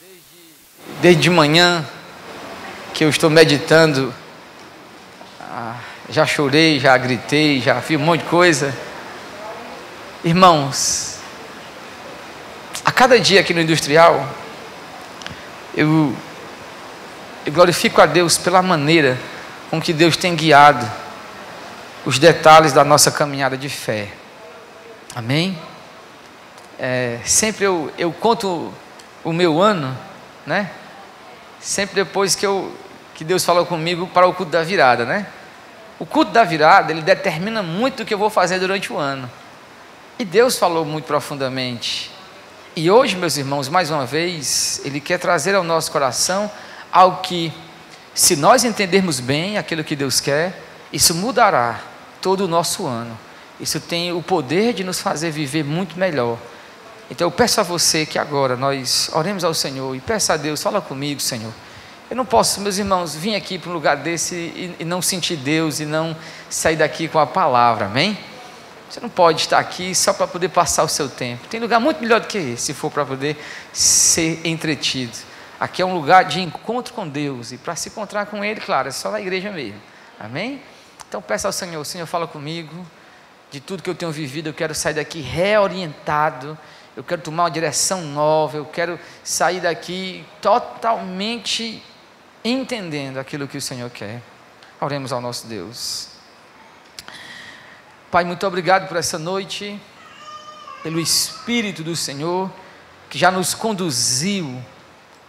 Desde, desde de manhã que eu estou meditando, ah, já chorei, já gritei, já fiz um monte de coisa. Irmãos, a cada dia aqui no Industrial, eu, eu glorifico a Deus pela maneira com que Deus tem guiado os detalhes da nossa caminhada de fé. Amém? É, sempre eu, eu conto o meu ano, né? Sempre depois que, eu, que Deus falou comigo para o culto da virada, né? O culto da virada, ele determina muito o que eu vou fazer durante o ano. E Deus falou muito profundamente. E hoje, meus irmãos, mais uma vez, Ele quer trazer ao nosso coração algo que, se nós entendermos bem aquilo que Deus quer, isso mudará todo o nosso ano. Isso tem o poder de nos fazer viver muito melhor. Então eu peço a você que agora nós oremos ao Senhor e peça a Deus, fala comigo, Senhor. Eu não posso, meus irmãos, vir aqui para um lugar desse e, e não sentir Deus e não sair daqui com a palavra, amém? Você não pode estar aqui só para poder passar o seu tempo. Tem lugar muito melhor do que esse, se for para poder ser entretido. Aqui é um lugar de encontro com Deus. E para se encontrar com Ele, claro, é só na igreja mesmo. Amém? Então peça ao Senhor, Senhor, fala comigo. De tudo que eu tenho vivido, eu quero sair daqui reorientado. Eu quero tomar uma direção nova. Eu quero sair daqui totalmente entendendo aquilo que o Senhor quer. Oremos ao nosso Deus. Pai, muito obrigado por essa noite, pelo Espírito do Senhor, que já nos conduziu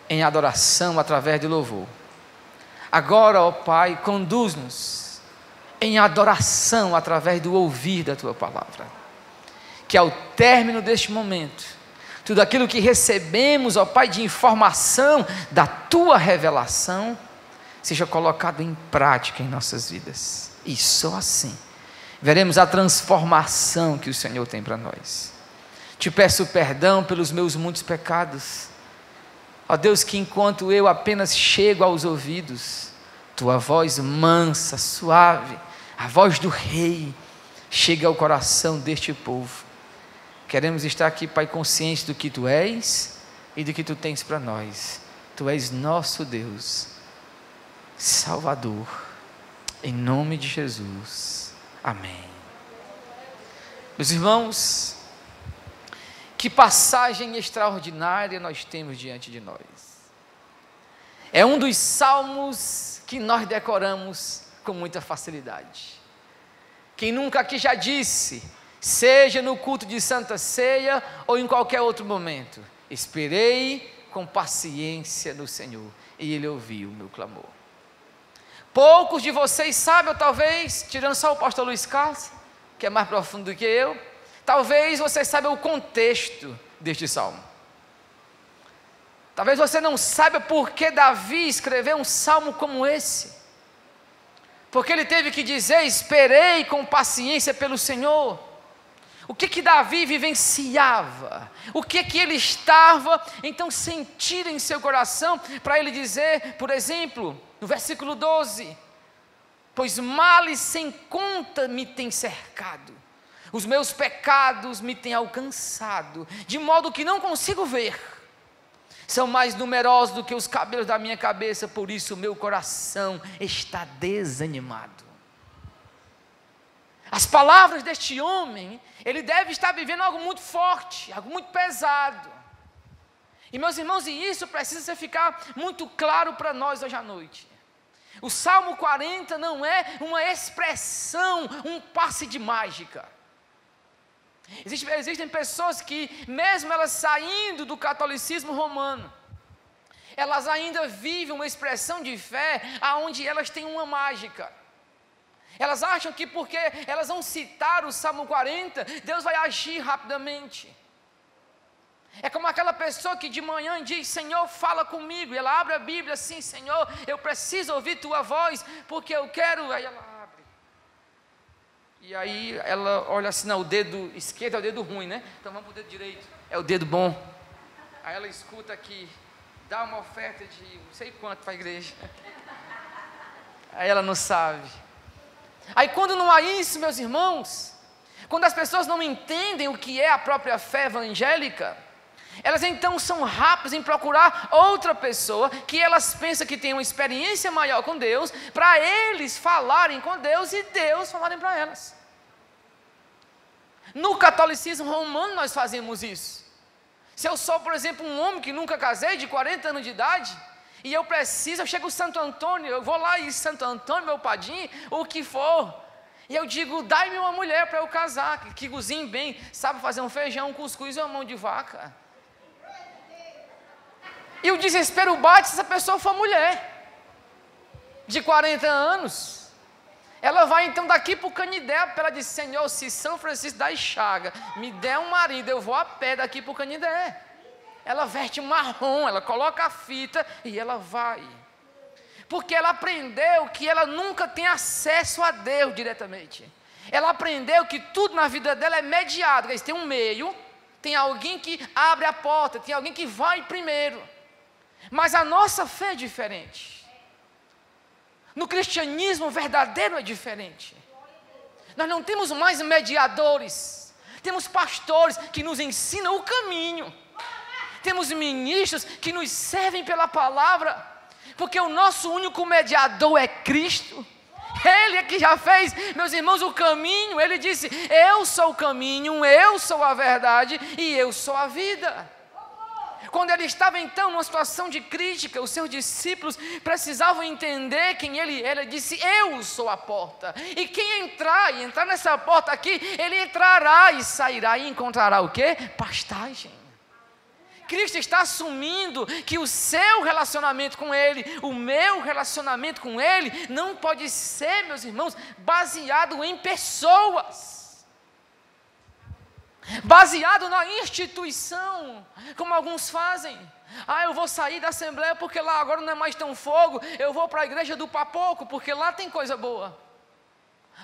em adoração através de louvor. Agora, ó Pai, conduz-nos em adoração através do ouvir da Tua palavra. Que ao término deste momento, tudo aquilo que recebemos, ó Pai, de informação da Tua revelação, seja colocado em prática em nossas vidas. E só assim veremos a transformação que o Senhor tem para nós. Te peço perdão pelos meus muitos pecados. Ó Deus, que enquanto eu apenas chego aos ouvidos, tua voz mansa, suave, a voz do Rei, chega ao coração deste povo. Queremos estar aqui, Pai, conscientes do que tu és e do que tu tens para nós. Tu és nosso Deus, Salvador, em nome de Jesus. Amém. Meus irmãos, que passagem extraordinária nós temos diante de nós. É um dos salmos que nós decoramos com muita facilidade. Quem nunca aqui já disse, seja no culto de Santa Ceia ou em qualquer outro momento, esperei com paciência no Senhor e Ele ouviu o meu clamor. Poucos de vocês sabem, ou talvez, tirando só o pastor Luiz Carlos, que é mais profundo do que eu, talvez vocês saibam o contexto deste salmo. Talvez você não saiba por que Davi escreveu um salmo como esse. Porque ele teve que dizer: Esperei com paciência pelo Senhor. O que que Davi vivenciava? O que que ele estava então sentindo em seu coração para ele dizer, por exemplo, no versículo 12: Pois males sem conta me têm cercado, os meus pecados me têm alcançado, de modo que não consigo ver. São mais numerosos do que os cabelos da minha cabeça, por isso o meu coração está desanimado. As palavras deste homem, ele deve estar vivendo algo muito forte, algo muito pesado. E meus irmãos, e isso precisa ficar muito claro para nós hoje à noite. O Salmo 40 não é uma expressão, um passe de mágica. Existem, existem pessoas que, mesmo elas saindo do catolicismo romano, elas ainda vivem uma expressão de fé aonde elas têm uma mágica. Elas acham que porque elas vão citar o Salmo 40, Deus vai agir rapidamente. É como aquela pessoa que de manhã diz: Senhor, fala comigo. E ela abre a Bíblia assim: Senhor, eu preciso ouvir tua voz, porque eu quero. Aí ela abre. E aí ela olha assim: não, o dedo esquerdo é o dedo ruim, né? Então vamos para o dedo direito. É o dedo bom. Aí ela escuta aqui: dá uma oferta de não sei quanto para a igreja. Aí ela não sabe. Aí quando não há isso, meus irmãos, quando as pessoas não entendem o que é a própria fé evangélica, Elas então são rápidas em procurar outra pessoa que elas pensam que tem uma experiência maior com Deus, para eles falarem com Deus e Deus falarem para elas. No catolicismo romano nós fazemos isso. Se eu sou, por exemplo, um homem que nunca casei, de 40 anos de idade, e eu preciso, eu chego em Santo Antônio, eu vou lá em Santo Antônio, meu padim, o que for, e eu digo, dai-me uma mulher para eu casar, que, que cozinhe bem, sabe fazer um feijão, um cuscuz e uma mão de vaca. E o desespero bate se essa pessoa for mulher, de 40 anos. Ela vai então daqui para o Canidé, ela diz, Senhor, se São Francisco da Chaga me der um marido, eu vou a pé daqui para o Canidé. Ela veste marrom, ela coloca a fita e ela vai. Porque ela aprendeu que ela nunca tem acesso a Deus diretamente. Ela aprendeu que tudo na vida dela é mediado. Tem um meio, tem alguém que abre a porta, tem alguém que vai primeiro. Mas a nossa fé é diferente. No cristianismo verdadeiro é diferente. Nós não temos mais mediadores, temos pastores que nos ensinam o caminho, temos ministros que nos servem pela palavra, porque o nosso único mediador é Cristo. Ele é que já fez, meus irmãos, o caminho. Ele disse: Eu sou o caminho, eu sou a verdade e eu sou a vida. Quando ele estava então numa situação de crítica, os seus discípulos precisavam entender quem ele era. Ele disse: Eu sou a porta. E quem entrar e entrar nessa porta aqui, ele entrará e sairá e encontrará o que? Pastagem. Cristo está assumindo que o seu relacionamento com Ele, o meu relacionamento com Ele, não pode ser, meus irmãos, baseado em pessoas baseado na instituição, como alguns fazem. Ah, eu vou sair da Assembleia porque lá agora não é mais tão fogo, eu vou para a igreja do Papoco porque lá tem coisa boa.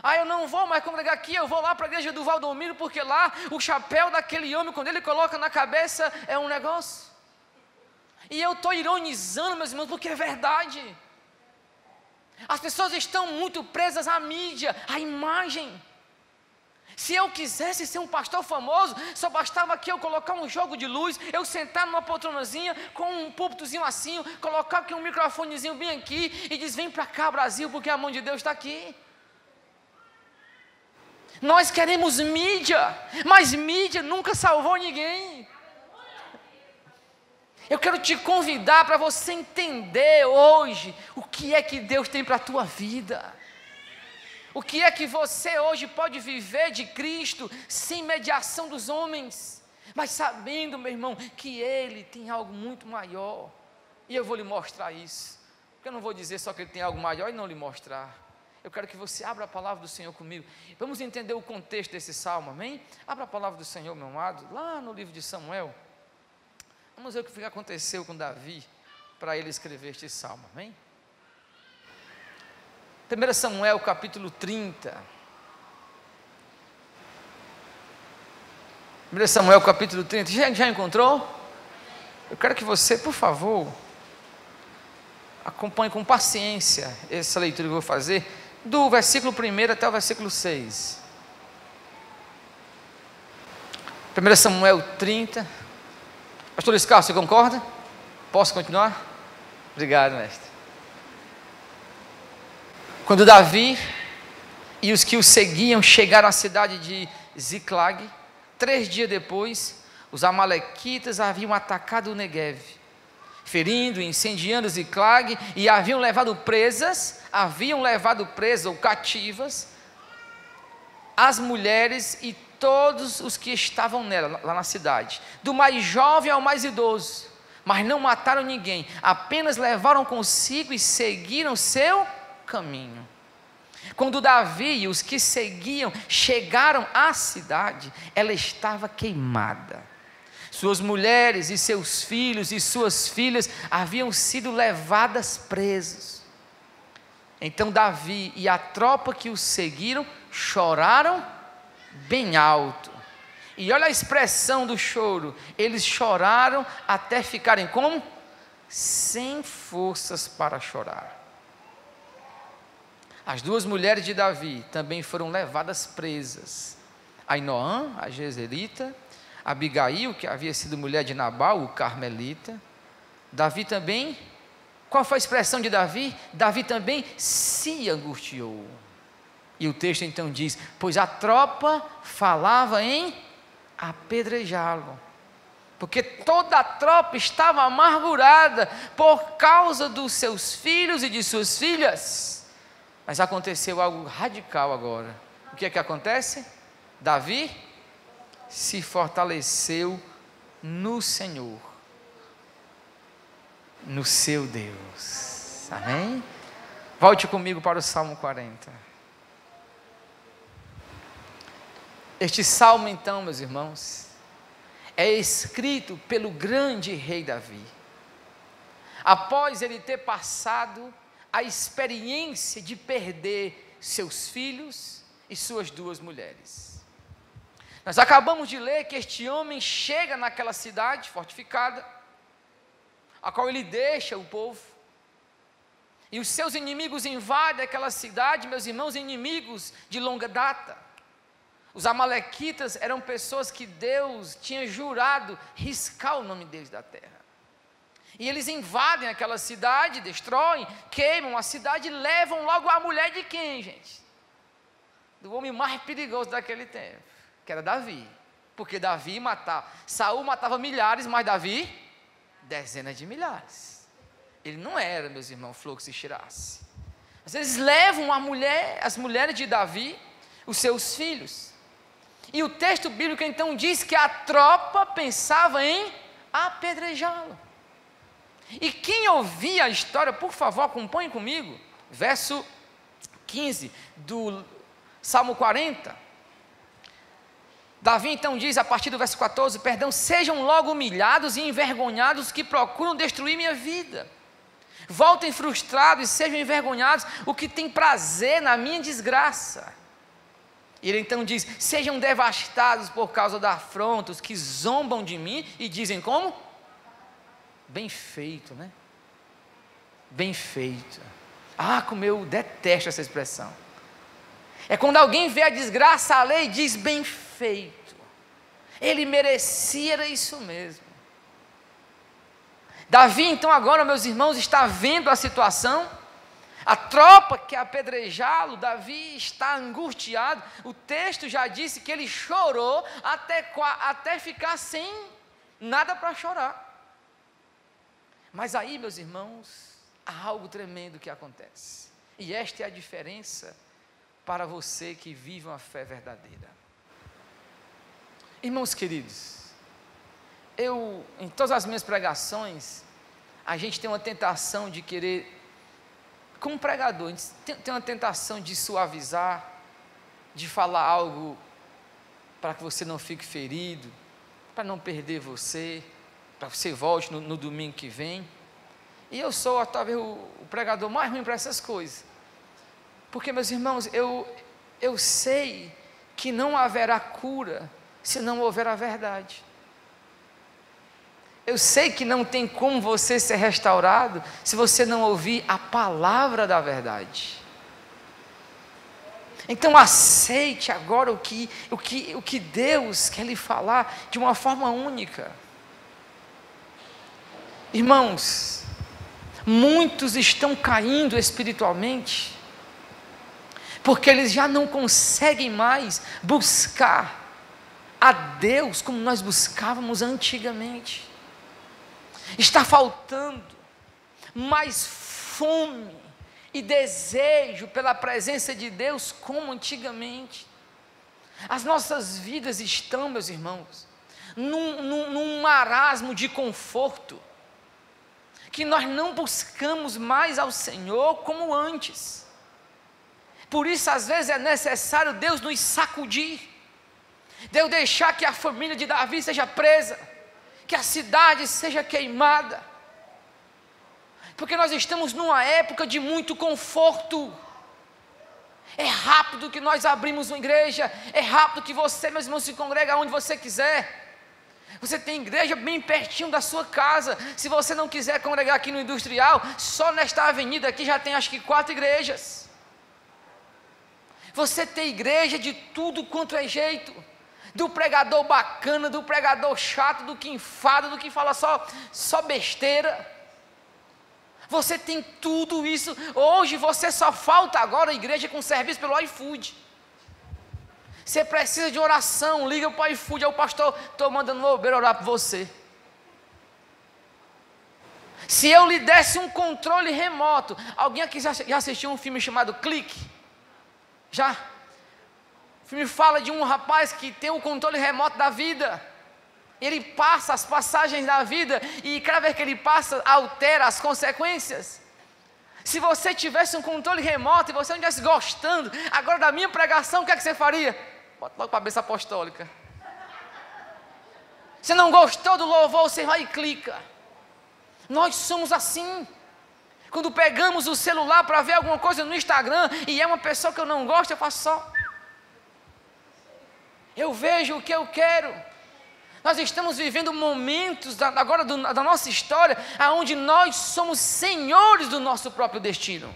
Ah, eu não vou mais congregar aqui, eu vou lá para a igreja do Valdomiro porque lá o chapéu daquele homem, quando ele coloca na cabeça, é um negócio. E eu estou ironizando, meus irmãos, porque é verdade. As pessoas estão muito presas à mídia, à imagem. Se eu quisesse ser um pastor famoso, só bastava que eu colocar um jogo de luz, eu sentar numa poltronazinha com um púlpitozinho assim, colocar aqui um microfonezinho bem aqui e diz: Vem para cá, Brasil, porque a mão de Deus está aqui. Nós queremos mídia, mas mídia nunca salvou ninguém. Eu quero te convidar para você entender hoje o que é que Deus tem para a tua vida. O que é que você hoje pode viver de Cristo sem mediação dos homens, mas sabendo, meu irmão, que Ele tem algo muito maior, e eu vou lhe mostrar isso, porque eu não vou dizer só que Ele tem algo maior e não lhe mostrar. Eu quero que você abra a palavra do Senhor comigo. Vamos entender o contexto desse salmo, amém? Abra a palavra do Senhor, meu amado, lá no livro de Samuel. Vamos ver o que aconteceu com Davi para ele escrever este salmo, amém? 1 Samuel capítulo 30. 1 Samuel capítulo 30. Já, já encontrou? Eu quero que você, por favor, acompanhe com paciência essa leitura que eu vou fazer, do versículo 1 até o versículo 6. 1 Samuel 30. Pastor Luiz Carlos, você concorda? Posso continuar? Obrigado, mestre. Quando Davi e os que o seguiam chegaram à cidade de Ziclag, três dias depois, os amalequitas haviam atacado o Negev, ferindo, incendiando Ziclag e haviam levado presas, haviam levado presas ou cativas as mulheres e todos os que estavam nela, lá na cidade, do mais jovem ao mais idoso, mas não mataram ninguém, apenas levaram consigo e seguiram seu caminho. Quando Davi e os que seguiam chegaram à cidade, ela estava queimada. Suas mulheres e seus filhos e suas filhas haviam sido levadas presos. Então Davi e a tropa que o seguiram choraram bem alto. E olha a expressão do choro. Eles choraram até ficarem como? Sem forças para chorar. As duas mulheres de Davi também foram levadas presas. Ainoã, a Jezerita, Abigail, que havia sido mulher de Nabal, o carmelita. Davi também, qual foi a expressão de Davi? Davi também se angustiou. E o texto então diz: Pois a tropa falava em apedrejá-lo. Porque toda a tropa estava amargurada por causa dos seus filhos e de suas filhas. Mas aconteceu algo radical agora. O que é que acontece? Davi se fortaleceu no Senhor, no seu Deus. Amém? Volte comigo para o Salmo 40. Este salmo, então, meus irmãos, é escrito pelo grande rei Davi. Após ele ter passado a experiência de perder seus filhos e suas duas mulheres. Nós acabamos de ler que este homem chega naquela cidade fortificada, a qual ele deixa o povo, e os seus inimigos invadem aquela cidade, meus irmãos, inimigos de longa data. Os Amalequitas eram pessoas que Deus tinha jurado riscar o nome deles da terra. E eles invadem aquela cidade, destroem, queimam a cidade e levam logo a mulher de quem, gente? Do homem mais perigoso daquele tempo, que era Davi. Porque Davi matava, Saul matava milhares, mas Davi, dezenas de milhares. Ele não era, meus irmãos, que se tirasse. Mas eles levam a mulher, as mulheres de Davi, os seus filhos. E o texto bíblico então diz que a tropa pensava em apedrejá-lo. E quem ouvia a história, por favor, acompanhe comigo, verso 15 do Salmo 40. Davi então diz a partir do verso 14: Perdão, sejam logo humilhados e envergonhados que procuram destruir minha vida. Voltem frustrados e sejam envergonhados o que tem prazer na minha desgraça. Ele então diz: Sejam devastados por causa da afronta, os que zombam de mim e dizem como? Bem feito, né? Bem feito. Ah, como eu detesto essa expressão. É quando alguém vê a desgraça alheia e diz bem feito. Ele merecia era isso mesmo. Davi, então, agora, meus irmãos, está vendo a situação a tropa que apedrejá-lo, Davi está angustiado. O texto já disse que ele chorou até, até ficar sem nada para chorar. Mas aí, meus irmãos, há algo tremendo que acontece. E esta é a diferença para você que vive uma fé verdadeira. Irmãos queridos, eu, em todas as minhas pregações, a gente tem uma tentação de querer como pregador, a gente tem, uma tentação de suavizar, de falar algo para que você não fique ferido, para não perder você, para que você volte no, no, domingo que vem. E eu sou talvez o, o pregador mais ruim para essas coisas. Porque, meus irmãos, eu, eu sei que não haverá cura se não houver a verdade. Eu sei que não tem como você ser restaurado se você não ouvir a palavra da verdade. Então aceite agora o que, o que, o que Deus quer lhe falar de uma forma única. Irmãos, muitos estão caindo espiritualmente, porque eles já não conseguem mais buscar a Deus como nós buscávamos antigamente. Está faltando mais fome e desejo pela presença de Deus como antigamente. As nossas vidas estão, meus irmãos, num, num, num marasmo de conforto, que nós não buscamos mais ao Senhor como antes. Por isso, às vezes, é necessário Deus nos sacudir, Deus deixar que a família de Davi seja presa que a cidade seja queimada, porque nós estamos numa época de muito conforto. É rápido que nós abrimos uma igreja, é rápido que você, meus irmãos, se congrega onde você quiser. Você tem igreja bem pertinho da sua casa. Se você não quiser congregar aqui no industrial, só nesta avenida aqui já tem acho que quatro igrejas. Você tem igreja de tudo quanto é jeito do pregador bacana, do pregador chato, do que enfada, do que fala só, só besteira. Você tem tudo isso. Hoje você só falta agora a igreja com serviço pelo iFood. Você precisa de oração, liga para o iFood, é o pastor, estou mandando o Uber orar por você. Se eu lhe desse um controle remoto, alguém aqui já, já assistiu um filme chamado Clique? Já? O filme fala de um rapaz que tem o controle remoto da vida. Ele passa as passagens da vida e cada vez que ele passa, altera as consequências. Se você tivesse um controle remoto e você não estivesse gostando agora da minha pregação, o que, é que você faria? Bota logo para a cabeça apostólica. Você não gostou do louvor, você vai e clica. Nós somos assim. Quando pegamos o celular para ver alguma coisa no Instagram e é uma pessoa que eu não gosto, eu faço só. Eu vejo o que eu quero. Nós estamos vivendo momentos da, agora do, da nossa história aonde nós somos senhores do nosso próprio destino.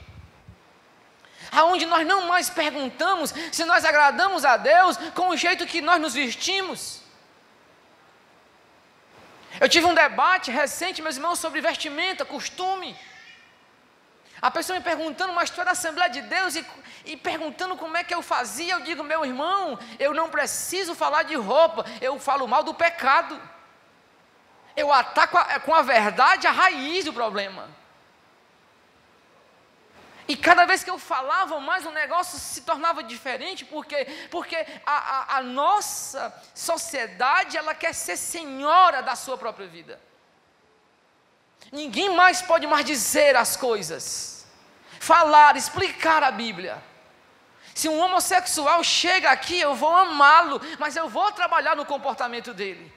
Aonde nós não mais perguntamos se nós agradamos a Deus com o jeito que nós nos vestimos. Eu tive um debate recente, meus irmãos, sobre vestimenta, costume. A pessoa me perguntando, mas tu é da Assembleia de Deus e, e, perguntando como é que eu fazia, eu digo, meu irmão, eu não preciso falar de roupa, eu falo mal do pecado. Eu ataco a, com a verdade a raiz do problema. E cada vez que eu falava mais, o negócio se tornava diferente, porque, porque a, a, a nossa sociedade ela quer ser senhora da sua própria vida. Ninguém mais pode mais dizer as coisas, falar, explicar a Bíblia. Se um homossexual chega aqui, eu vou amá-lo, mas eu vou trabalhar no comportamento dele.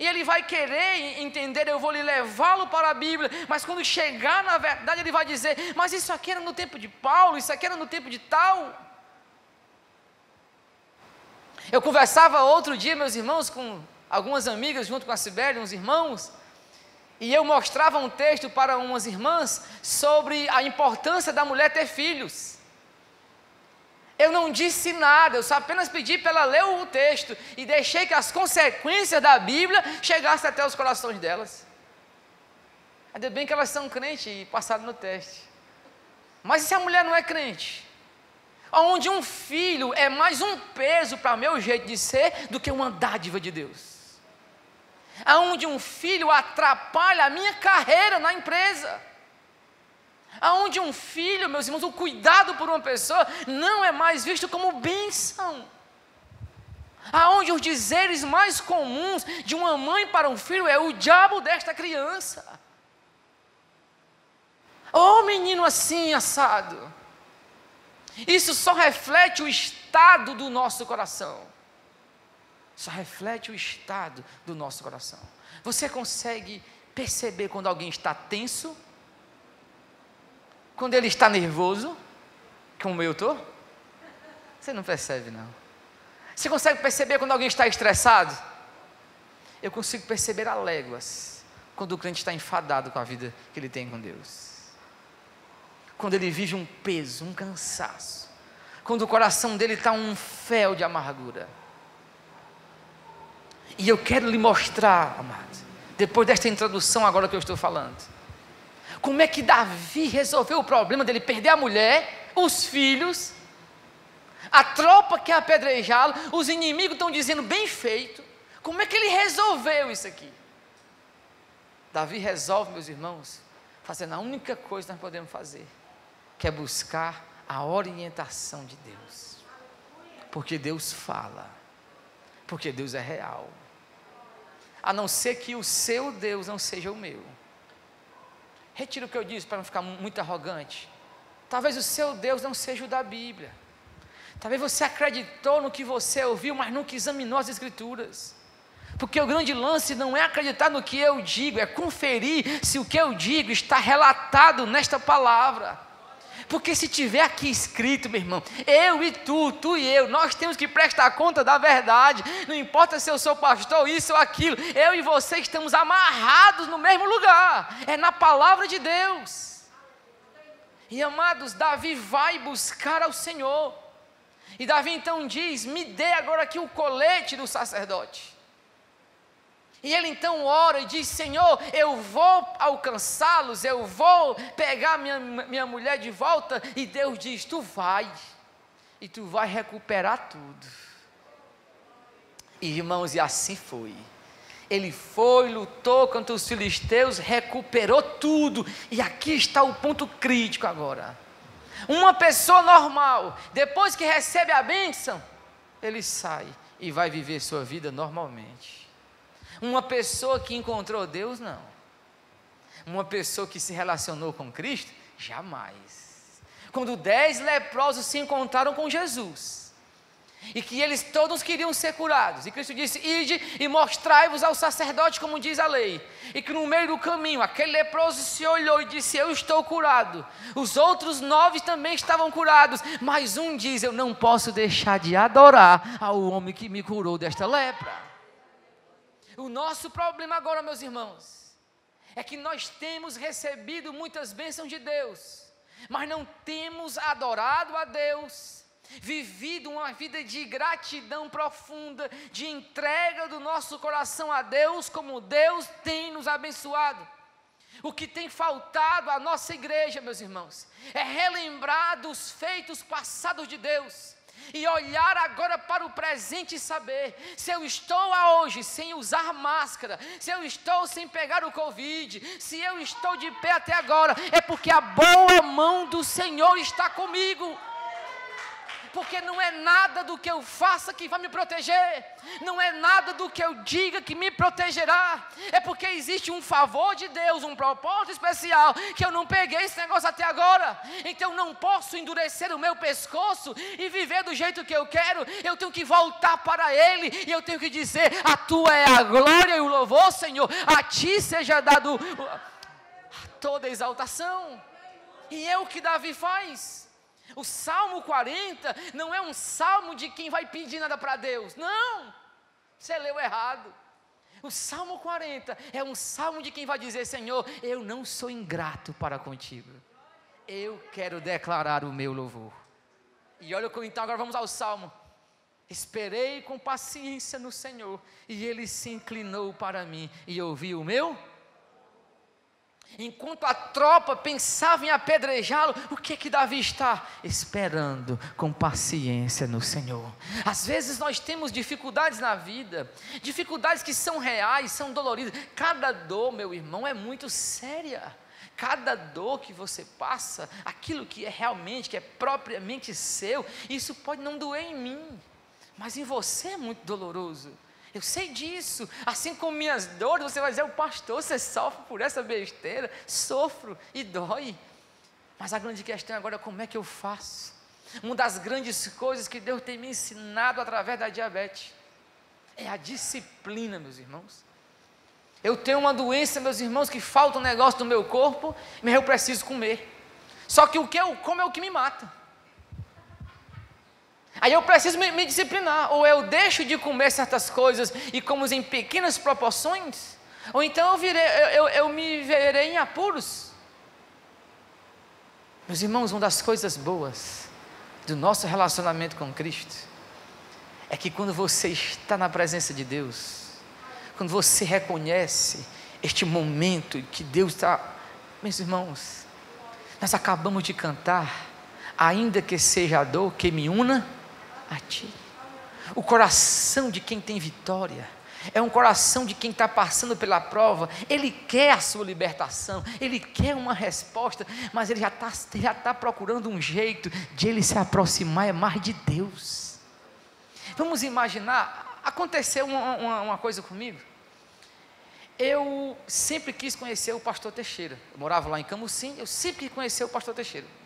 E ele vai querer entender, eu vou levá-lo para a Bíblia, mas quando chegar na verdade, ele vai dizer: Mas isso aqui era no tempo de Paulo, isso aqui era no tempo de tal. Eu conversava outro dia, meus irmãos, com algumas amigas, junto com a Sibéria, uns irmãos, e eu mostrava um texto para umas irmãs sobre a importância da mulher ter filhos. Eu não disse nada, eu só apenas pedi para ela ler o texto e deixei que as consequências da Bíblia chegassem até os corações delas. Ainda bem que elas são crentes e passaram no teste. Mas e se a mulher não é crente? Onde um filho é mais um peso para meu jeito de ser do que uma dádiva de Deus aonde um filho atrapalha a minha carreira na empresa. Aonde um filho, meus irmãos, o cuidado por uma pessoa não é mais visto como bênção. Aonde os dizeres mais comuns de uma mãe para um filho é o diabo desta criança. Oh, menino assim assado. Isso só reflete o estado do nosso coração só reflete o estado do nosso coração. Você consegue perceber quando alguém está tenso? Quando ele está nervoso? Como eu estou? Você não percebe, não. Você consegue perceber quando alguém está estressado? Eu consigo perceber a léguas quando o crente está enfadado com a vida que ele tem com Deus. Quando ele vive um peso, um cansaço. Quando o coração dele está um fel de amargura. E eu quero lhe mostrar, amado, depois desta introdução agora que eu estou falando, como é que Davi resolveu o problema dele perder a mulher, os filhos, a tropa que apedrejá-lo, os inimigos estão dizendo bem feito. Como é que ele resolveu isso aqui? Davi resolve, meus irmãos, fazendo a única coisa que nós podemos fazer, que é buscar a orientação de Deus. Porque Deus fala, porque Deus é real a não ser que o seu Deus não seja o meu. Retira o que eu disse para não ficar muito arrogante. Talvez o seu Deus não seja o da Bíblia. Talvez você acreditou no que você ouviu, mas nunca examinou as Escrituras. Porque o grande lance não é acreditar no que eu digo, é conferir se o que eu digo está relatado nesta palavra. Porque se tiver aqui escrito, meu irmão, eu e tu, tu e eu, nós temos que prestar conta da verdade. Não importa se eu sou pastor, isso ou aquilo, eu e você estamos amarrados no mesmo lugar. É na palavra de Deus. E amados, Davi vai buscar ao Senhor. E Davi então diz: Me dê agora aqui o colete do sacerdote. E ele então ora e diz: Senhor, eu vou alcançá-los, eu vou pegar minha, minha mulher de volta. E Deus diz: Tu vai, e tu vai recuperar tudo. Irmãos, e assim foi. Ele foi, lutou contra os filisteus, recuperou tudo. E aqui está o ponto crítico agora. Uma pessoa normal, depois que recebe a bênção, ele sai e vai viver sua vida normalmente. Uma pessoa que encontrou Deus, não. Uma pessoa que se relacionou com Cristo, jamais. Quando dez leprosos se encontraram com Jesus, e que eles todos queriam ser curados. E Cristo disse: Ide e mostrai-vos ao sacerdote, como diz a lei. E que no meio do caminho, aquele leproso se olhou e disse: Eu estou curado. Os outros nove também estavam curados, mas um diz: Eu não posso deixar de adorar ao homem que me curou desta lepra. O nosso problema agora, meus irmãos, é que nós temos recebido muitas bênçãos de Deus, mas não temos adorado a Deus vivido uma vida de gratidão profunda, de entrega do nosso coração a Deus, como Deus tem nos abençoado. O que tem faltado à nossa igreja, meus irmãos, é relembrar dos feitos passados de Deus e olhar agora para o presente e saber se eu estou hoje sem usar máscara, se eu estou sem pegar o Covid, se eu estou de pé até agora, é porque a boa mão do Senhor está comigo porque não é nada do que eu faça que vai me proteger, não é nada do que eu diga que me protegerá, é porque existe um favor de Deus, um propósito especial, que eu não peguei esse negócio até agora, então não posso endurecer o meu pescoço e viver do jeito que eu quero, eu tenho que voltar para Ele, e eu tenho que dizer: A tua é a glória e o louvor, Senhor, a ti seja dado toda exaltação, e é o que Davi faz. O Salmo 40 não é um salmo de quem vai pedir nada para Deus. Não! Você leu errado. O Salmo 40 é um salmo de quem vai dizer: Senhor, eu não sou ingrato para contigo. Eu quero declarar o meu louvor. E olha como então, agora vamos ao salmo. Esperei com paciência no Senhor, e ele se inclinou para mim e ouviu o meu Enquanto a tropa pensava em apedrejá-lo, o que que Davi está? Esperando com paciência no Senhor. Às vezes nós temos dificuldades na vida, dificuldades que são reais, são doloridas. Cada dor, meu irmão, é muito séria. Cada dor que você passa, aquilo que é realmente, que é propriamente seu, isso pode não doer em mim, mas em você é muito doloroso. Eu sei disso. Assim como minhas dores, você vai dizer, o pastor, você sofre por essa besteira. Sofro e dói. Mas a grande questão agora é como é que eu faço. Uma das grandes coisas que Deus tem me ensinado através da diabetes é a disciplina, meus irmãos. Eu tenho uma doença, meus irmãos, que falta um negócio no meu corpo, mas eu preciso comer. Só que o que eu como é o que me mata. Aí eu preciso me, me, disciplinar, ou eu deixo de comer certas coisas e como em pequenas proporções, ou então eu, virei, eu, eu, eu me verei em apuros. Meus irmãos, uma das coisas boas do nosso relacionamento com Cristo é que quando você está na presença de Deus, quando você reconhece este momento que Deus está, meus irmãos, nós acabamos de cantar, ainda que seja a dor que me una a Ti. O coração de quem tem vitória é um coração de quem está passando pela prova. Ele quer a sua libertação, ele quer uma resposta, mas ele já está já tá procurando um jeito de ele se aproximar mais de Deus. Vamos imaginar, aconteceu uma, uma, uma coisa comigo. Eu sempre quis conhecer o pastor Teixeira. Eu morava lá em Camusim, eu sempre quis conhecer o pastor Teixeira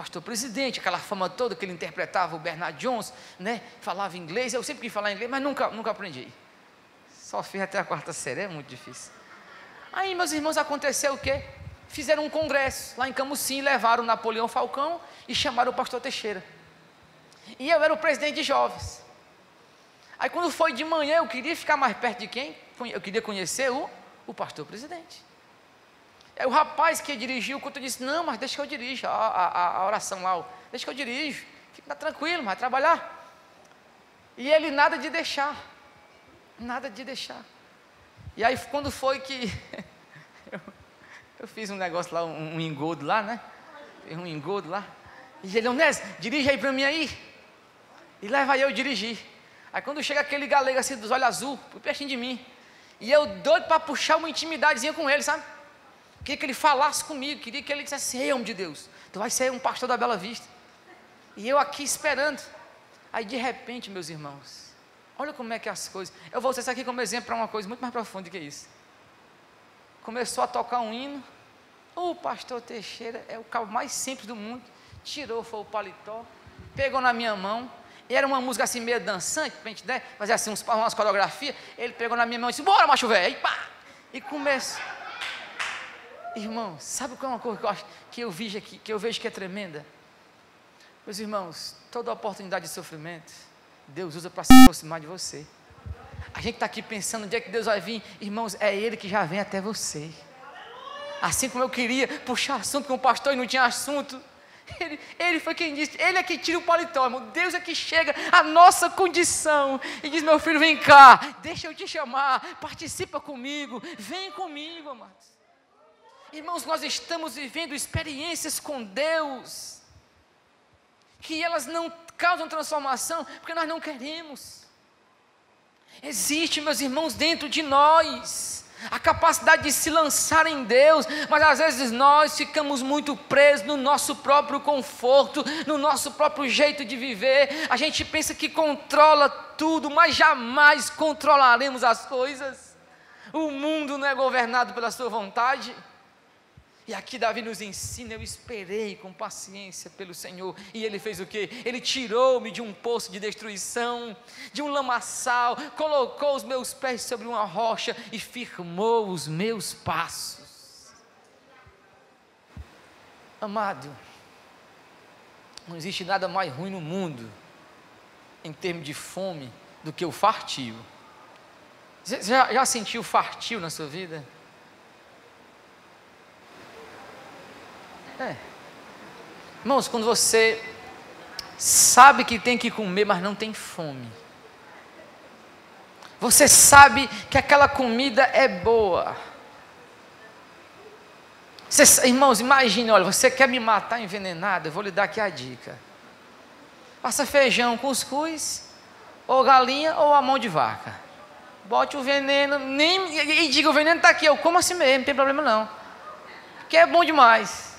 pastor presidente, aquela fama toda que ele interpretava o Bernard Jones, né? Falava inglês, eu sempre quis falar inglês, mas nunca, nunca aprendi. Só fiz até a quarta série, é muito difícil. Aí, meus irmãos, aconteceu o quê? Fizeram um congresso lá em Camusim, levaram Napoleão Falcão e chamaram o pastor Teixeira. E eu era o presidente de jovens. Aí quando foi de manhã, eu queria ficar mais perto de quem? Eu queria conhecer o, o pastor presidente. Aí o rapaz que dirigiu o culto disse: Não, mas deixa que eu dirijo a, a, a oração lá, deixa que eu dirijo. fica tranquilo, vai trabalhar. E ele nada de deixar, nada de deixar. E aí quando foi que eu, eu fiz um negócio lá, um, um engodo lá, né? Um engodo lá. E ele, Onésio, dirige aí para mim aí. E leva eu dirigir. Aí quando chega aquele galego assim dos olhos azul, pertinho de mim. E eu doido para puxar uma intimidadezinha com ele, sabe? Queria que ele falasse comigo, queria que ele dissesse, ei, homem de Deus, tu vai ser um pastor da Bela Vista. E eu aqui esperando. Aí de repente, meus irmãos, olha como é que é as coisas. Eu vou usar isso aqui como exemplo para uma coisa muito mais profunda que isso. Começou a tocar um hino. O pastor Teixeira é o cabo mais simples do mundo. Tirou, foi o paletó, pegou na minha mão, e era uma música assim meio dançante, para a gente né, fazer assim umas coreografias. Ele pegou na minha mão e disse: Bora, macho velho! E pá! E começou. Irmão, sabe qual é uma coisa que eu, vejo aqui, que eu vejo que é tremenda? Meus irmãos, toda oportunidade de sofrimento, Deus usa para se aproximar de você. A gente está aqui pensando onde é que Deus vai vir, irmãos, é Ele que já vem até você. Assim como eu queria puxar assunto com o pastor e não tinha assunto, ele, ele, foi quem disse, ele é que tira o paletó, irmão. Deus é que chega à nossa condição e diz: Meu filho, vem cá, deixa eu te chamar, participa comigo, vem comigo, amados. Irmãos, nós estamos vivendo experiências com Deus, que elas não causam transformação, porque nós não queremos. Existe, meus irmãos, dentro de nós, a capacidade de se lançar em Deus, mas às vezes nós ficamos muito presos no nosso próprio conforto, no nosso próprio jeito de viver. A gente pensa que controla tudo, mas jamais controlaremos as coisas. O mundo não é governado pela sua vontade. E aqui Davi nos ensina: eu esperei com paciência pelo Senhor, e ele fez o que? Ele tirou-me de um poço de destruição, de um lamaçal, colocou os meus pés sobre uma rocha e firmou os meus passos. Amado, não existe nada mais ruim no mundo, em termos de fome, do que o fartio. Você já, já sentiu fartio na sua vida? É. Irmãos, quando você sabe que tem que comer, mas não tem fome. Você sabe que aquela comida é boa. Você, irmãos, imagine, olha, você quer me matar envenenado? Eu vou lhe dar aqui a dica. Faça feijão, cuscuz, ou galinha, ou a mão de vaca. Bote o veneno, nem, e, e diga, o veneno está aqui, eu como assim mesmo, não tem problema não. Porque é bom demais.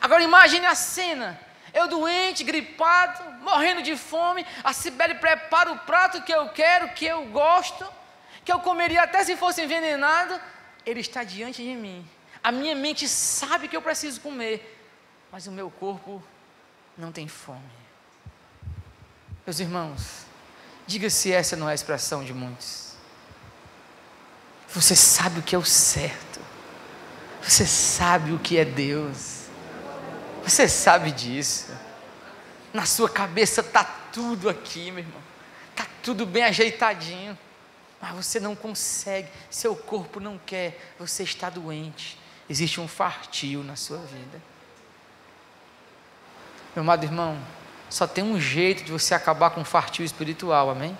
Agora imagine a cena. Eu doente, gripado, morrendo de fome, a Sibeli prepara o prato que eu quero, que eu gosto, que eu comeria até se fosse envenenado. Ele está diante de mim. A minha mente sabe que eu preciso comer, mas o meu corpo não tem fome. Meus irmãos, diga se essa não é a expressão de muitos. Você sabe o que é o certo. Você sabe o que é Deus. Você sabe disso. Na sua cabeça está tudo aqui, meu irmão. Está tudo bem ajeitadinho. Mas você não consegue, seu corpo não quer, você está doente. Existe um fartio na sua vida. Meu amado irmão, só tem um jeito de você acabar com o fartio espiritual, amém?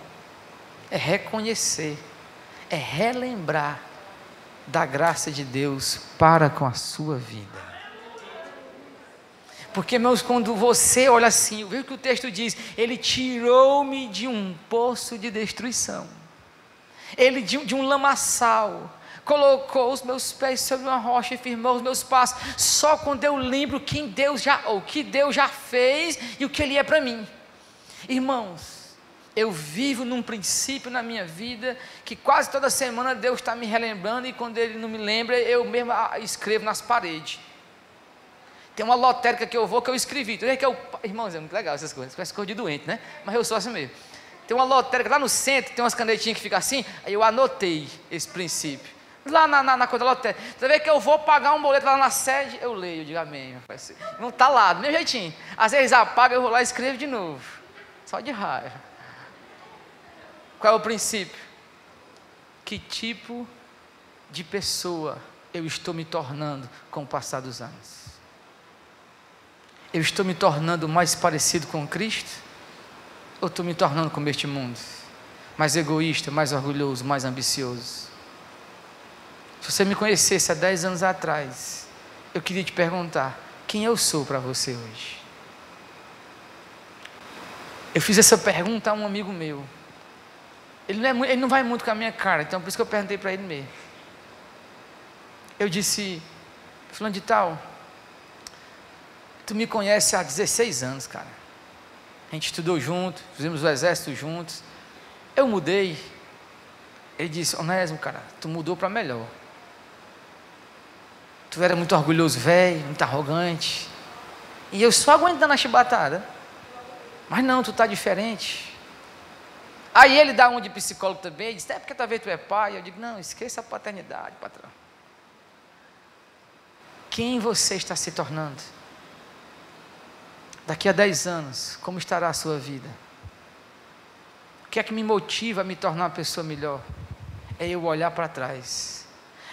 É reconhecer, é relembrar da graça de Deus para com a sua vida. Porque, meus, quando você olha assim, veja o que o texto diz: Ele tirou-me de um poço de destruição, Ele de, de um lamaçal, colocou os meus pés sobre uma rocha e firmou os meus passos. Só quando eu lembro quem Deus já, ou que Deus já fez e o que Ele é para mim. Irmãos, eu vivo num princípio na minha vida que quase toda semana Deus está me relembrando e quando Ele não me lembra, eu mesmo ah, escrevo nas paredes. Tem uma lotérica que eu vou que eu escrevi. Que eu, irmãos, é muito legal essas coisas. Parece coisa de doente, né? Mas eu sou assim mesmo. Tem uma lotérica lá no centro, tem umas canetinhas que ficam assim. Aí eu anotei esse princípio. Lá na, na, na da lotérica. Você vê que eu vou pagar um boleto lá na sede, eu leio, digo amém. Não está lá, do meu jeitinho. Às vezes apaga, eu vou lá e escrevo de novo. Só de raiva. Qual é o princípio? Que tipo de pessoa eu estou me tornando com o passar dos anos? Eu estou me tornando mais parecido com Cristo? Ou estou me tornando como este mundo? Mais egoísta, mais orgulhoso, mais ambicioso? Se você me conhecesse há 10 anos atrás, eu queria te perguntar: quem eu sou para você hoje? Eu fiz essa pergunta a um amigo meu. Ele não, é, ele não vai muito com a minha cara, então por isso que eu perguntei para ele mesmo. Eu disse, fulano de tal, tu me conhece há 16 anos, cara. A gente estudou junto, fizemos o exército juntos. Eu mudei. Ele disse, Onésimo, cara, tu mudou para melhor. Tu era muito orgulhoso, velho, muito arrogante. E eu só aguentando a chibatada. Mas não, tu está diferente. Aí ele dá um de psicólogo também, diz, é porque talvez tu é pai. Eu digo, não, esqueça a paternidade, patrão. Quem você está se tornando? Daqui a 10 anos, como estará a sua vida? O que é que me motiva a me tornar uma pessoa melhor? É eu olhar para trás.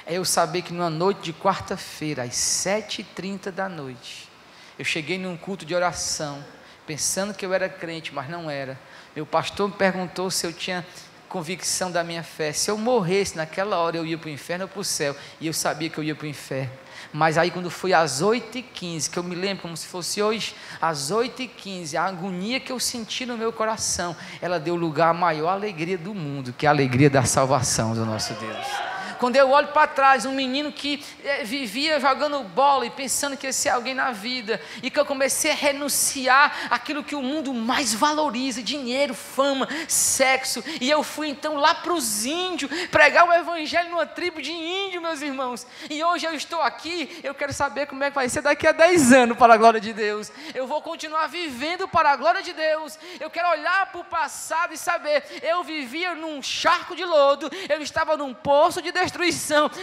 É eu saber que numa noite de quarta-feira, às 7h30 da noite, eu cheguei num culto de oração, pensando que eu era crente, mas não era. Meu pastor me perguntou se eu tinha convicção da minha fé. Se eu morresse naquela hora, eu ia para o inferno ou para o céu. E eu sabia que eu ia para o inferno. Mas aí, quando foi às 8h15, que eu me lembro como se fosse hoje, às 8h15, a agonia que eu senti no meu coração, ela deu lugar à maior alegria do mundo, que é a alegria da salvação do nosso Deus. Quando eu olho para trás, um menino que é, vivia jogando bola e pensando que ia ser alguém na vida, e que eu comecei a renunciar aquilo que o mundo mais valoriza: dinheiro, fama, sexo, e eu fui então lá para os índios pregar o evangelho numa tribo de índios, meus irmãos. E hoje eu estou aqui, eu quero saber como é que vai ser daqui a 10 anos para a glória de Deus. Eu vou continuar vivendo para a glória de Deus. Eu quero olhar para o passado e saber, eu vivia num charco de lodo, eu estava num poço de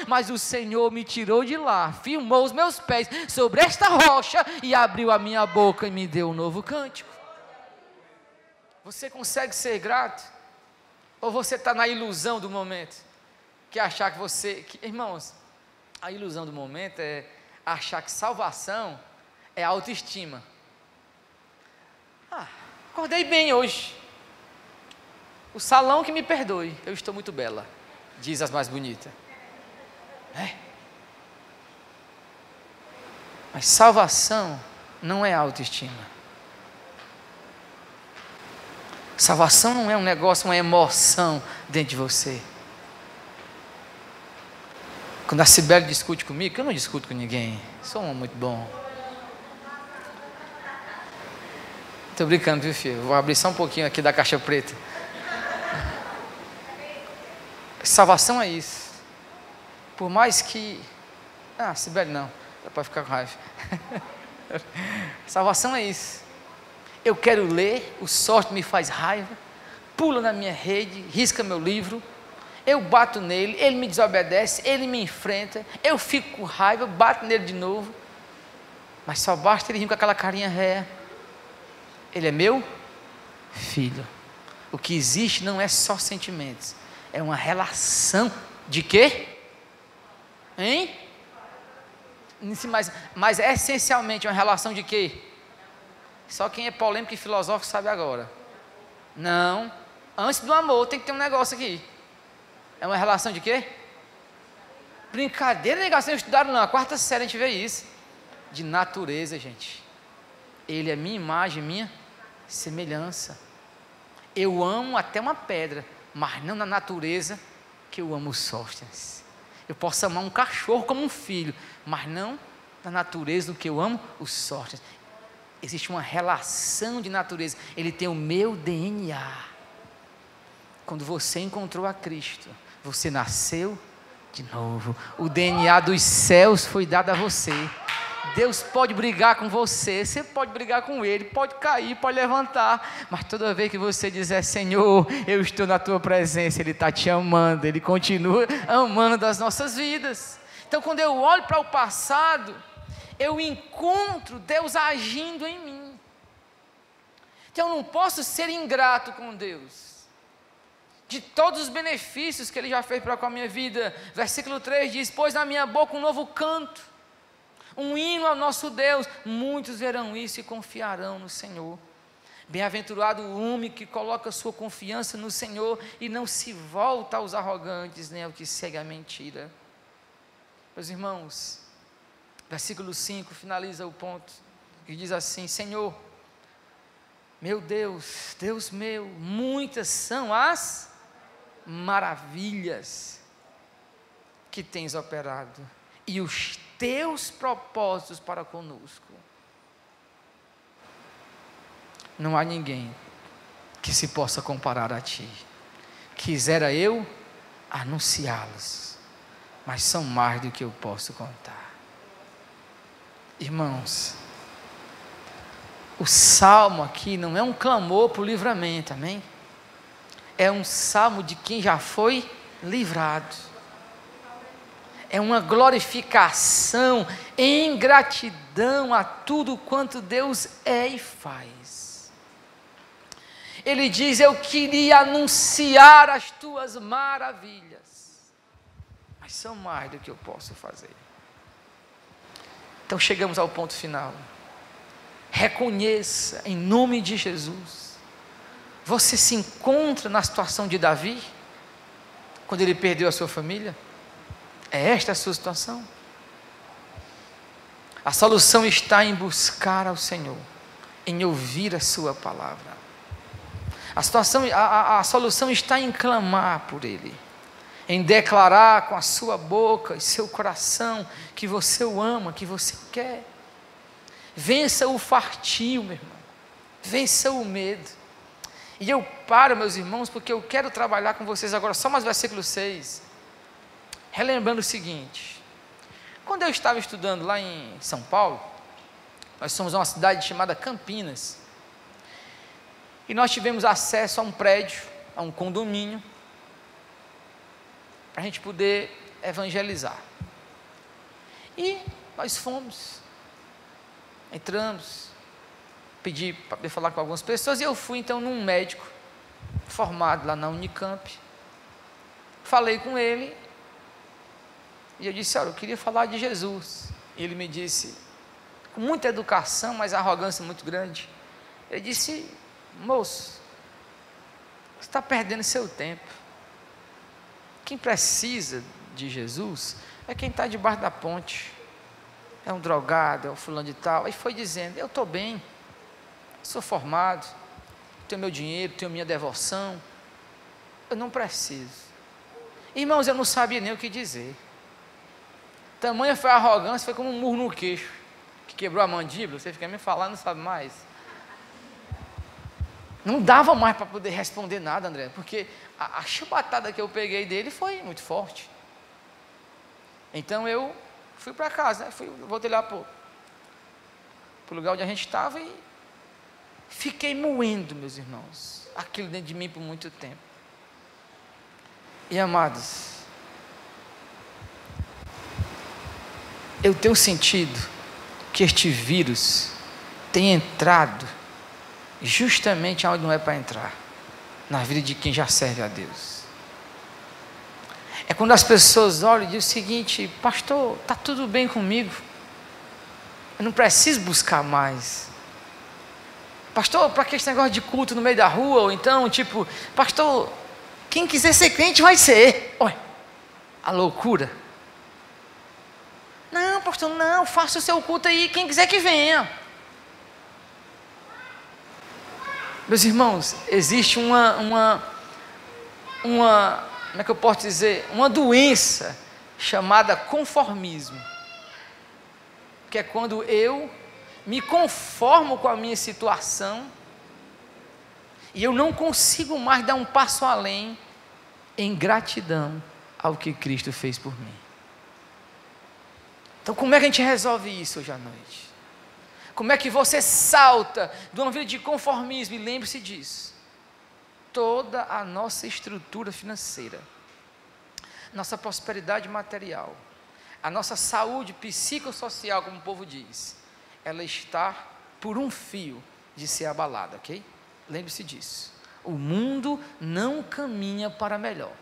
mas o Senhor me tirou de lá, firmou os meus pés sobre esta rocha e abriu a minha boca e me deu um novo cântico. Você consegue ser grato? Ou você está na ilusão do momento? Que achar que você. Que, irmãos, a ilusão do momento é achar que salvação é autoestima. Ah, acordei bem hoje. O salão que me perdoe, eu estou muito bela, diz as mais bonitas. É. Mas salvação não é autoestima. Salvação não é um negócio, uma emoção dentro de você. Quando a Sibeli discute comigo, eu não discuto com ninguém, sou um muito bom. Estou brincando, viu, filho? Vou abrir só um pouquinho aqui da caixa preta. Salvação é isso. Por mais que. Ah, Sibeli não, dá para ficar com raiva. Salvação é isso. Eu quero ler, o sorte me faz raiva, pula na minha rede, risca meu livro, eu bato nele, ele me desobedece, ele me enfrenta, eu fico com raiva, bato nele de novo, mas só basta ele rir com aquela carinha ré. Ele é meu filho. O que existe não é só sentimentos, é uma relação de quê? Hein? Mas, mas é essencialmente uma relação de quê? Só quem é polêmico e filosófico sabe agora. Não. Antes do amor tem que ter um negócio aqui. É uma relação de quê? Brincadeira, negação, estudaram na quarta série, a gente vê isso. De natureza, gente. Ele é minha imagem, minha semelhança. Eu amo até uma pedra, mas não na natureza que eu amo Sóstenes. Eu posso amar um cachorro como um filho, mas não na natureza do que eu amo os Sóstenes existe uma relação de natureza. Ele tem o meu DNA. Quando você encontrou a Cristo, você nasceu de novo. O DNA dos céus foi dado a você. Deus pode brigar com você, você pode brigar com Ele, pode cair, pode levantar, mas toda vez que você dizer, Senhor, eu estou na tua presença, Ele está te amando, Ele continua amando as nossas vidas. Então, quando eu olho para o passado, eu encontro Deus agindo em mim. Então eu não posso ser ingrato com Deus. De todos os benefícios que Ele já fez para com a minha vida. Versículo 3 diz: Pois na minha boca um novo canto, um hino ao nosso Deus. Muitos verão isso e confiarão no Senhor. Bem-aventurado o homem que coloca sua confiança no Senhor e não se volta aos arrogantes, nem ao que segue a mentira. Meus irmãos, versículo 5 finaliza o ponto que diz assim: Senhor, meu Deus, Deus meu, muitas são as maravilhas que tens operado e os teus propósitos para conosco. Não há ninguém que se possa comparar a ti. Quisera eu anunciá-los, mas são mais do que eu posso contar. Irmãos, o salmo aqui não é um clamor para o livramento, amém? É um salmo de quem já foi livrado. É uma glorificação em gratidão a tudo quanto Deus é e faz. Ele diz: Eu queria anunciar as tuas maravilhas, mas são mais do que eu posso fazer. Então chegamos ao ponto final. Reconheça em nome de Jesus. Você se encontra na situação de Davi, quando ele perdeu a sua família? É esta a sua situação? A solução está em buscar ao Senhor, em ouvir a Sua palavra. A, situação, a, a, a solução está em clamar por Ele, em declarar com a sua boca e seu coração que você o ama, que você quer. Vença o fartio, meu irmão. Vença o medo. E eu paro, meus irmãos, porque eu quero trabalhar com vocês agora só mais versículo 6. Relembrando o seguinte: quando eu estava estudando lá em São Paulo, nós somos uma cidade chamada Campinas. E nós tivemos acesso a um prédio, a um condomínio, para a gente poder evangelizar. E nós fomos entramos, pedi para poder falar com algumas pessoas e eu fui então num médico formado lá na Unicamp. Falei com ele e eu disse: Olha, eu queria falar de Jesus. E ele me disse, com muita educação, mas arrogância muito grande. Ele disse: Moço, você está perdendo seu tempo. Quem precisa de Jesus é quem está debaixo da ponte é um drogado, é um fulano de tal. Aí foi dizendo: Eu estou bem, sou formado, tenho meu dinheiro, tenho minha devoção, eu não preciso. Irmãos, eu não sabia nem o que dizer. Tamanha foi a arrogância, foi como um murro no queixo, que quebrou a mandíbula. Você fica me falando, não sabe mais. Não dava mais para poder responder nada, André, porque a, a chibatada que eu peguei dele foi muito forte. Então eu Fui para casa, né? Fui, voltei lá para o lugar onde a gente estava e fiquei moendo, meus irmãos, aquilo dentro de mim por muito tempo. E amados, eu tenho sentido que este vírus tem entrado justamente onde não é para entrar na vida de quem já serve a Deus. É quando as pessoas olham e dizem o seguinte: Pastor, está tudo bem comigo. Eu não preciso buscar mais. Pastor, para que esse negócio de culto no meio da rua? Ou então, tipo, Pastor, quem quiser ser crente vai ser. Olha, a loucura. Pastor, não, faça o seu culto aí, quem quiser que venha. Meus irmãos, existe uma, uma, uma como é que eu posso dizer, uma doença chamada conformismo. Que é quando eu me conformo com a minha situação e eu não consigo mais dar um passo além em gratidão ao que Cristo fez por mim. Então, como é que a gente resolve isso hoje à noite? Como é que você salta de uma vida de conformismo? E lembre-se disso toda a nossa estrutura financeira, nossa prosperidade material, a nossa saúde psicossocial, como o povo diz, ela está por um fio de ser abalada, ok? Lembre-se disso. O mundo não caminha para melhor.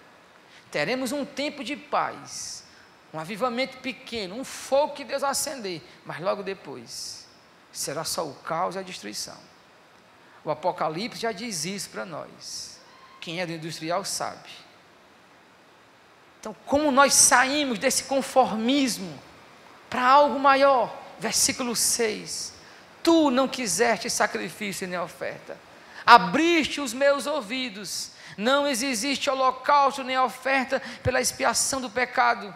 Teremos um tempo de paz, um avivamento pequeno, um fogo que Deus vai acender, mas logo depois será só o caos e a destruição. O Apocalipse já diz isso para nós. Quem é do industrial sabe. Então, como nós saímos desse conformismo para algo maior? Versículo 6. Tu não quiseste sacrifício nem oferta, abriste os meus ouvidos, não existe holocausto nem oferta pela expiação do pecado.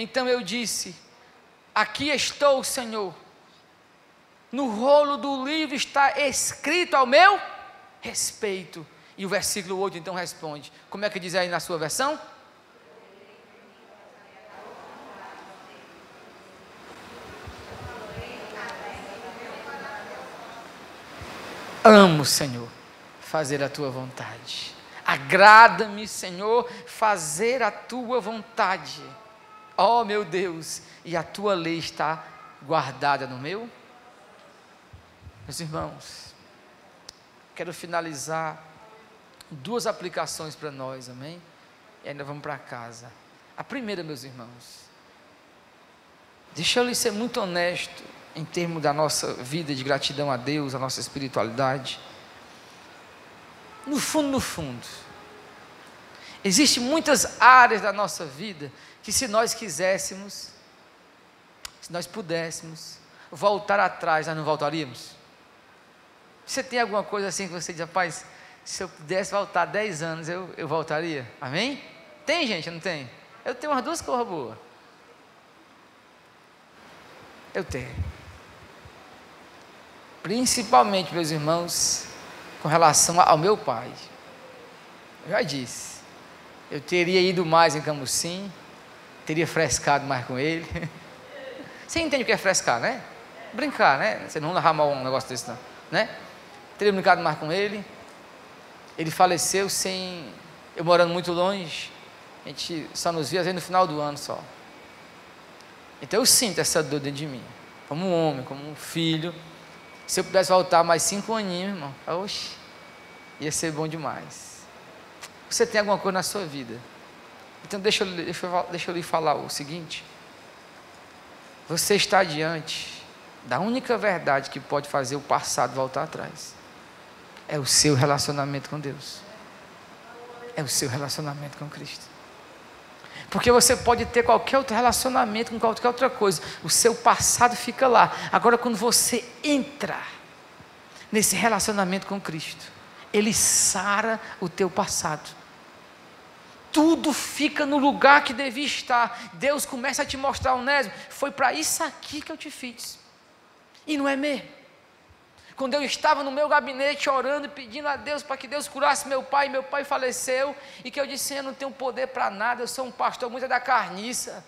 Então eu disse: Aqui estou, Senhor. No rolo do livro está escrito ao meu respeito. E o versículo 8 então responde: Como é que diz aí na sua versão? Amo, Senhor, fazer a tua vontade. Agrada-me, Senhor, fazer a tua vontade. Ó oh, meu Deus, e a tua lei está guardada no meu? Meus irmãos, quero finalizar duas aplicações para nós, amém? E ainda vamos para casa. A primeira, meus irmãos, deixa eu lhe ser muito honesto em termos da nossa vida de gratidão a Deus, a nossa espiritualidade. No fundo, no fundo, existem muitas áreas da nossa vida que se nós quiséssemos, se nós pudéssemos voltar atrás, nós não voltaríamos? Você tem alguma coisa assim que você diz, rapaz, se eu pudesse voltar 10 anos, eu, eu voltaria? Amém? Tem gente, não tem? Eu tenho umas duas coisas boas. Eu tenho. Principalmente, meus irmãos, com relação ao meu pai. Eu já disse. Eu teria ido mais em Camusim, teria frescado mais com ele. Você entende o que é frescar, né? Brincar, né? Você não narrar mal um negócio desse, não. Né? Teria brincado mais com ele. Ele faleceu sem. Eu morando muito longe. A gente só nos via no final do ano só. Então eu sinto essa dor dentro de mim. Como um homem, como um filho. Se eu pudesse voltar mais cinco aninhos, irmão, oxe, ia ser bom demais. Você tem alguma coisa na sua vida? Então deixa eu, deixa eu, deixa eu lhe falar o seguinte. Você está diante da única verdade que pode fazer o passado voltar atrás. É o seu relacionamento com Deus. É o seu relacionamento com Cristo. Porque você pode ter qualquer outro relacionamento com qualquer outra coisa, o seu passado fica lá. Agora, quando você entra nesse relacionamento com Cristo, Ele sara o teu passado. Tudo fica no lugar que devia estar. Deus começa a te mostrar, Onésimo, foi para isso aqui que eu te fiz. E não é mesmo? quando eu estava no meu gabinete orando e pedindo a Deus para que Deus curasse meu pai, meu pai faleceu, e que eu disse: Eu não tenho poder para nada, eu sou um pastor muito da carniça.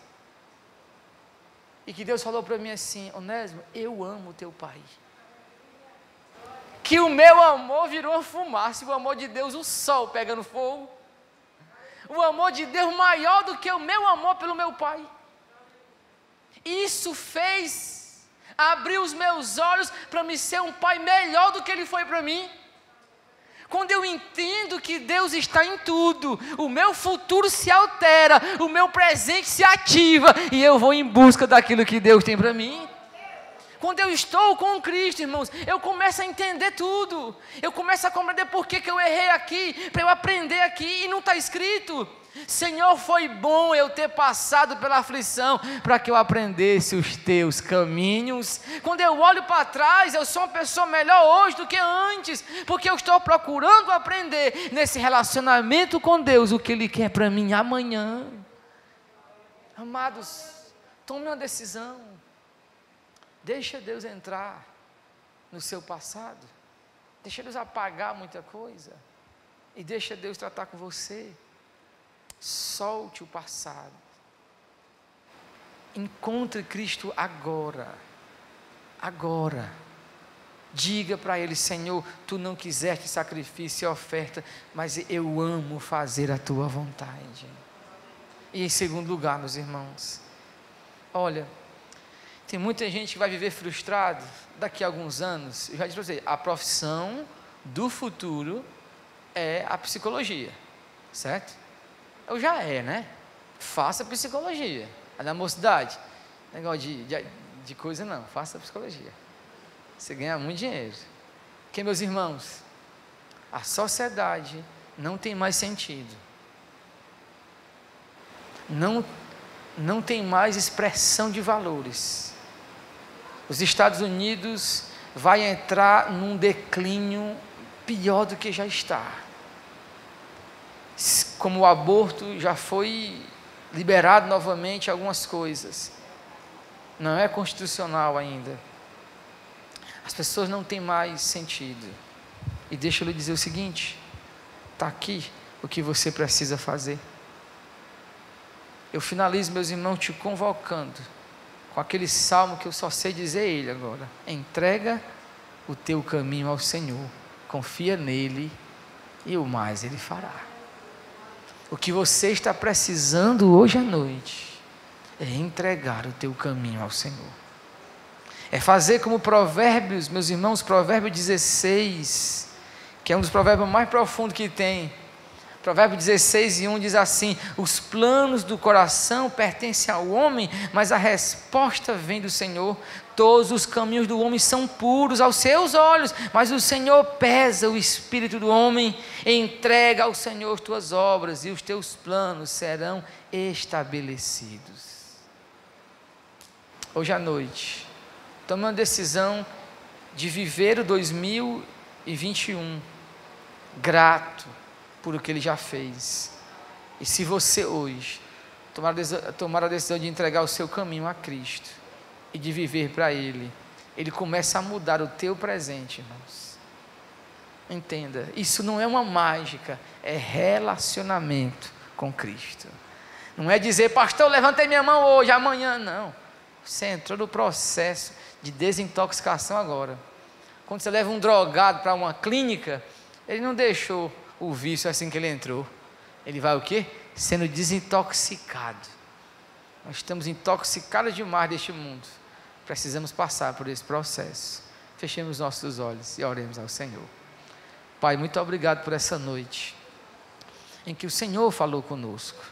E que Deus falou para mim assim: Onésimo, eu amo teu pai. Que o meu amor virou uma fumaça, o amor de Deus, o sol pegando fogo. O amor de Deus maior do que o meu amor pelo meu pai. Isso fez abriu os meus olhos para me ser um pai melhor do que ele foi para mim. Quando eu entendo que Deus está em tudo, o meu futuro se altera, o meu presente se ativa e eu vou em busca daquilo que Deus tem para mim. Quando eu estou com Cristo, irmãos, eu começo a entender tudo. Eu começo a compreender por que, que eu errei aqui, para eu aprender aqui, e não está escrito. Senhor, foi bom eu ter passado pela aflição para que eu aprendesse os teus caminhos. Quando eu olho para trás, eu sou uma pessoa melhor hoje do que antes, porque eu estou procurando aprender nesse relacionamento com Deus o que Ele quer para mim amanhã. Amados, tome uma decisão. Deixa Deus entrar no seu passado. Deixa Deus apagar muita coisa. E deixa Deus tratar com você. Solte o passado. Encontre Cristo agora. Agora. Diga para Ele, Senhor, tu não quiseste sacrifício e oferta, mas eu amo fazer a tua vontade. E em segundo lugar, meus irmãos, olha, tem muita gente que vai viver frustrado daqui a alguns anos. Eu já disse para você, a profissão do futuro é a psicologia, certo? Eu já é, né? Faça psicologia. A da mocidade, negócio de, de, de coisa não, faça psicologia. Você ganha muito dinheiro. Porque, meus irmãos, a sociedade não tem mais sentido. Não, não tem mais expressão de valores. Os Estados Unidos vai entrar num declínio pior do que já está. Como o aborto já foi liberado novamente algumas coisas. Não é constitucional ainda. As pessoas não têm mais sentido. E deixa eu lhe dizer o seguinte: está aqui o que você precisa fazer. Eu finalizo, meus irmãos, te convocando com aquele salmo que eu só sei dizer ele agora. Entrega o teu caminho ao Senhor, confia nele e o mais ele fará. O que você está precisando hoje à noite é entregar o teu caminho ao Senhor. É fazer como Provérbios, meus irmãos, Provérbio 16, que é um dos provérbios mais profundos que tem. Provérbio 16 e 1 diz assim: Os planos do coração pertencem ao homem, mas a resposta vem do Senhor. Todos os caminhos do homem são puros aos seus olhos, mas o Senhor pesa o espírito do homem, entrega ao Senhor tuas obras e os teus planos serão estabelecidos. Hoje à noite, tomando a decisão de viver o 2021 grato por o que ele já fez. E se você hoje tomar, tomar a decisão de entregar o seu caminho a Cristo e de viver para Ele, Ele começa a mudar o teu presente, irmãos. Entenda, isso não é uma mágica, é relacionamento com Cristo. Não é dizer, pastor, levantei minha mão hoje, amanhã, não. Você entrou no processo de desintoxicação agora. Quando você leva um drogado para uma clínica, ele não deixou o vício assim que ele entrou. Ele vai o quê? Sendo desintoxicado. Nós estamos intoxicados demais deste mundo. Precisamos passar por esse processo. Fechemos nossos olhos e oremos ao Senhor. Pai, muito obrigado por essa noite em que o Senhor falou conosco.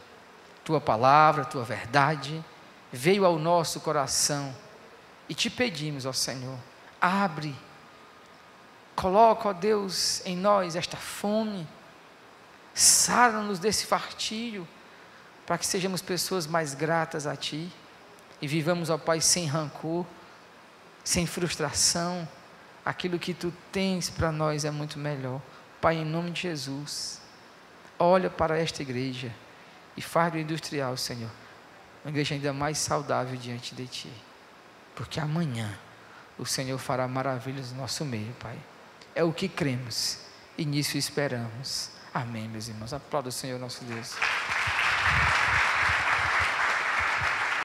Tua palavra, tua verdade veio ao nosso coração e te pedimos, ó Senhor, abre, coloca, ó Deus, em nós esta fome Sara-nos desse fartilho, para que sejamos pessoas mais gratas a Ti e vivamos, ó Pai, sem rancor, sem frustração. Aquilo que Tu tens para nós é muito melhor. Pai, em nome de Jesus, olha para esta igreja e faz do industrial, Senhor, uma igreja ainda mais saudável diante de Ti, porque amanhã o Senhor fará maravilhas no nosso meio, Pai. É o que cremos e nisso esperamos. Amém, meus irmãos. Aplauda o Senhor nosso Deus.